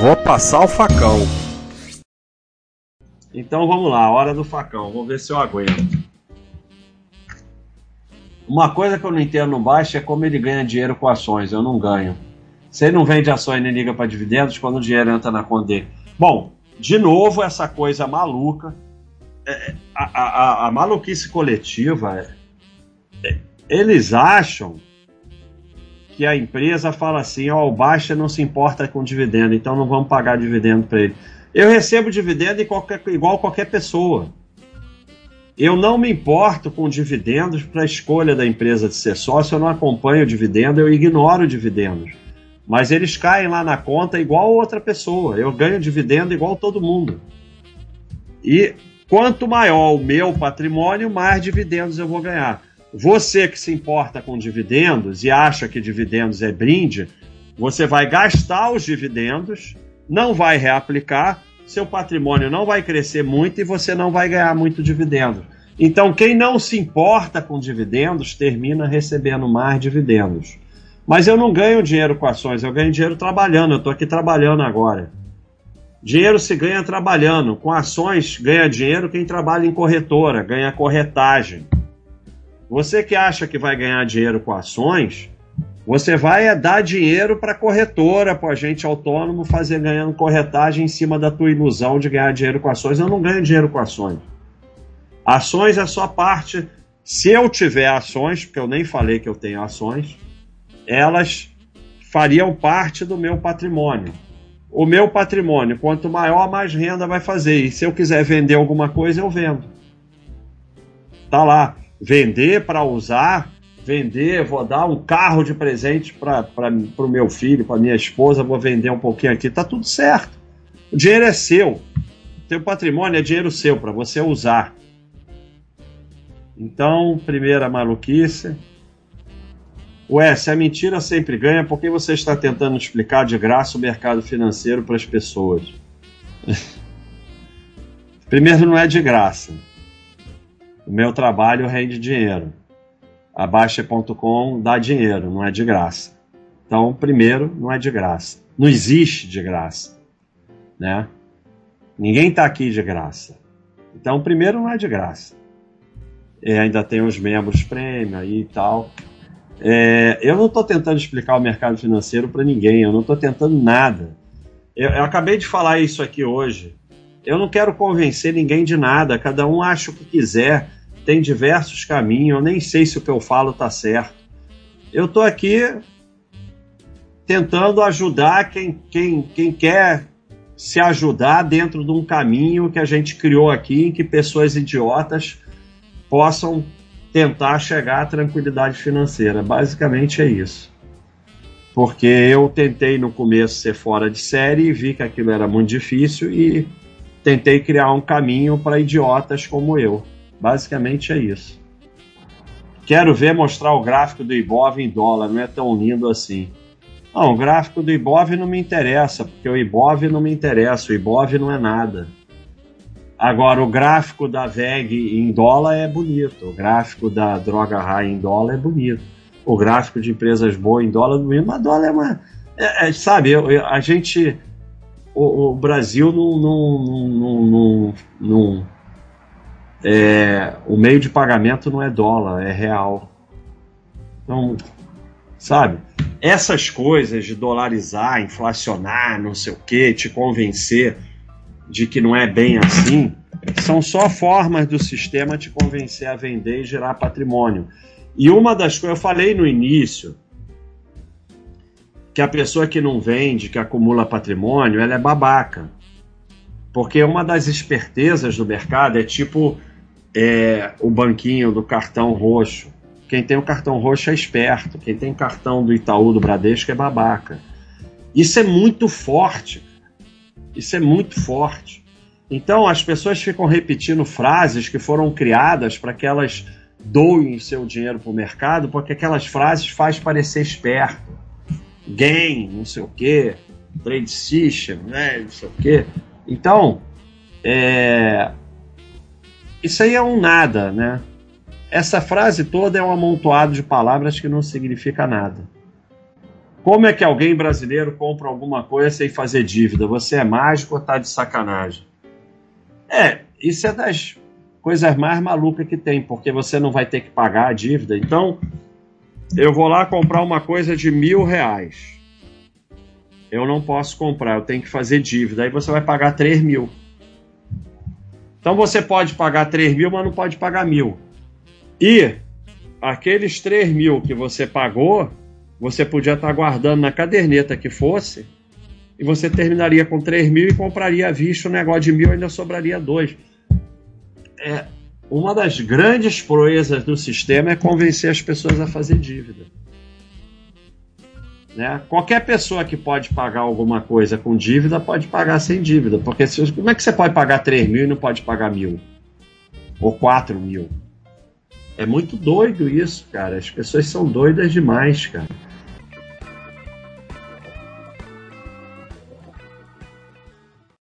Vou passar o facão. Então vamos lá, hora do facão. Vou ver se eu aguento. Uma coisa que eu não entendo no baixo é como ele ganha dinheiro com ações. Eu não ganho. Se ele não vende ações nem liga para dividendos, quando o dinheiro entra na conta dele. Bom, de novo, essa coisa maluca. É, a, a, a, maluquice coletiva. É, eles acham que a empresa fala assim: ó, o Baixa não se importa com dividendo, então não vamos pagar dividendo para ele. Eu recebo dividendo igual qualquer pessoa. Eu não me importo com dividendos para a escolha da empresa de ser sócio, eu não acompanho o dividendo, eu ignoro dividendos. Mas eles caem lá na conta igual outra pessoa. Eu ganho dividendo igual todo mundo. E quanto maior o meu patrimônio, mais dividendos eu vou ganhar. Você que se importa com dividendos e acha que dividendos é brinde, você vai gastar os dividendos, não vai reaplicar seu patrimônio não vai crescer muito e você não vai ganhar muito dividendo. Então, quem não se importa com dividendos termina recebendo mais dividendos. Mas eu não ganho dinheiro com ações, eu ganho dinheiro trabalhando, eu estou aqui trabalhando agora. Dinheiro se ganha trabalhando. Com ações, ganha dinheiro quem trabalha em corretora, ganha corretagem. Você que acha que vai ganhar dinheiro com ações, você vai é dar dinheiro para corretora, para agente autônomo fazer ganhando corretagem em cima da tua ilusão de ganhar dinheiro com ações. Eu não ganho dinheiro com ações. Ações é só parte. Se eu tiver ações, porque eu nem falei que eu tenho ações, elas fariam parte do meu patrimônio. O meu patrimônio, quanto maior, mais renda vai fazer. E se eu quiser vender alguma coisa, eu vendo. Tá lá. Vender para usar vender, vou dar um carro de presente para o meu filho, para minha esposa, vou vender um pouquinho aqui, tá tudo certo. O dinheiro é seu. Teu patrimônio é dinheiro seu para você usar. Então, primeira maluquice. Ué, se a mentira sempre ganha, por que você está tentando explicar de graça o mercado financeiro para as pessoas? Primeiro, não é de graça. O meu trabalho rende dinheiro a Baixa.com dá dinheiro, não é de graça. Então, primeiro, não é de graça. Não existe de graça, né? Ninguém está aqui de graça. Então, primeiro, não é de graça. E ainda tem os membros prêmio aí e tal. É, eu não estou tentando explicar o mercado financeiro para ninguém, eu não estou tentando nada. Eu, eu, acabei de falar isso aqui hoje. Eu não quero convencer ninguém de nada, cada um acha o que quiser tem diversos caminhos, eu nem sei se o que eu falo está certo. Eu estou aqui tentando ajudar quem, quem, quem quer se ajudar dentro de um caminho que a gente criou aqui, em que pessoas idiotas possam tentar chegar à tranquilidade financeira. Basicamente é isso. Porque eu tentei no começo ser fora de série e vi que aquilo era muito difícil e tentei criar um caminho para idiotas como eu. Basicamente é isso. Quero ver mostrar o gráfico do Ibov em dólar, não é tão lindo assim. Não, o gráfico do Ibov não me interessa, porque o Ibov não me interessa, o Ibov não é nada. Agora, o gráfico da VEG em dólar é bonito, o gráfico da droga high em dólar é bonito, o gráfico de empresas boas em dólar é bonito, mas dólar é uma. É, é, sabe, eu, eu, a gente. O, o Brasil não, não, não, não, não é, o meio de pagamento não é dólar, é real. Então, sabe? Essas coisas de dolarizar, inflacionar, não sei o que, te convencer de que não é bem assim, são só formas do sistema te convencer a vender e gerar patrimônio. E uma das coisas, eu falei no início, que a pessoa que não vende, que acumula patrimônio, ela é babaca. Porque uma das espertezas do mercado é tipo é, o banquinho do cartão roxo. Quem tem o cartão roxo é esperto. Quem tem o cartão do Itaú, do Bradesco é babaca. Isso é muito forte. Isso é muito forte. Então as pessoas ficam repetindo frases que foram criadas para que elas doem seu dinheiro para o mercado, porque aquelas frases faz parecer esperto. Gain, não sei o quê, trade system, né, não sei o quê. Então, é, isso aí é um nada, né? Essa frase toda é um amontoado de palavras que não significa nada. Como é que alguém brasileiro compra alguma coisa sem fazer dívida? Você é mágico ou tá de sacanagem? É, isso é das coisas mais malucas que tem, porque você não vai ter que pagar a dívida. Então, eu vou lá comprar uma coisa de mil reais. Eu não posso comprar, eu tenho que fazer dívida. Aí você vai pagar 3 mil. Então você pode pagar 3 mil, mas não pode pagar mil. E aqueles 3 mil que você pagou, você podia estar guardando na caderneta que fosse, e você terminaria com 3 mil e compraria à vista o negócio de mil, ainda sobraria dois. É, uma das grandes proezas do sistema é convencer as pessoas a fazer dívida. Né? Qualquer pessoa que pode pagar alguma coisa com dívida pode pagar sem dívida. Porque se, como é que você pode pagar 3 mil e não pode pagar mil? Ou 4 mil? É muito doido isso, cara. As pessoas são doidas demais, cara.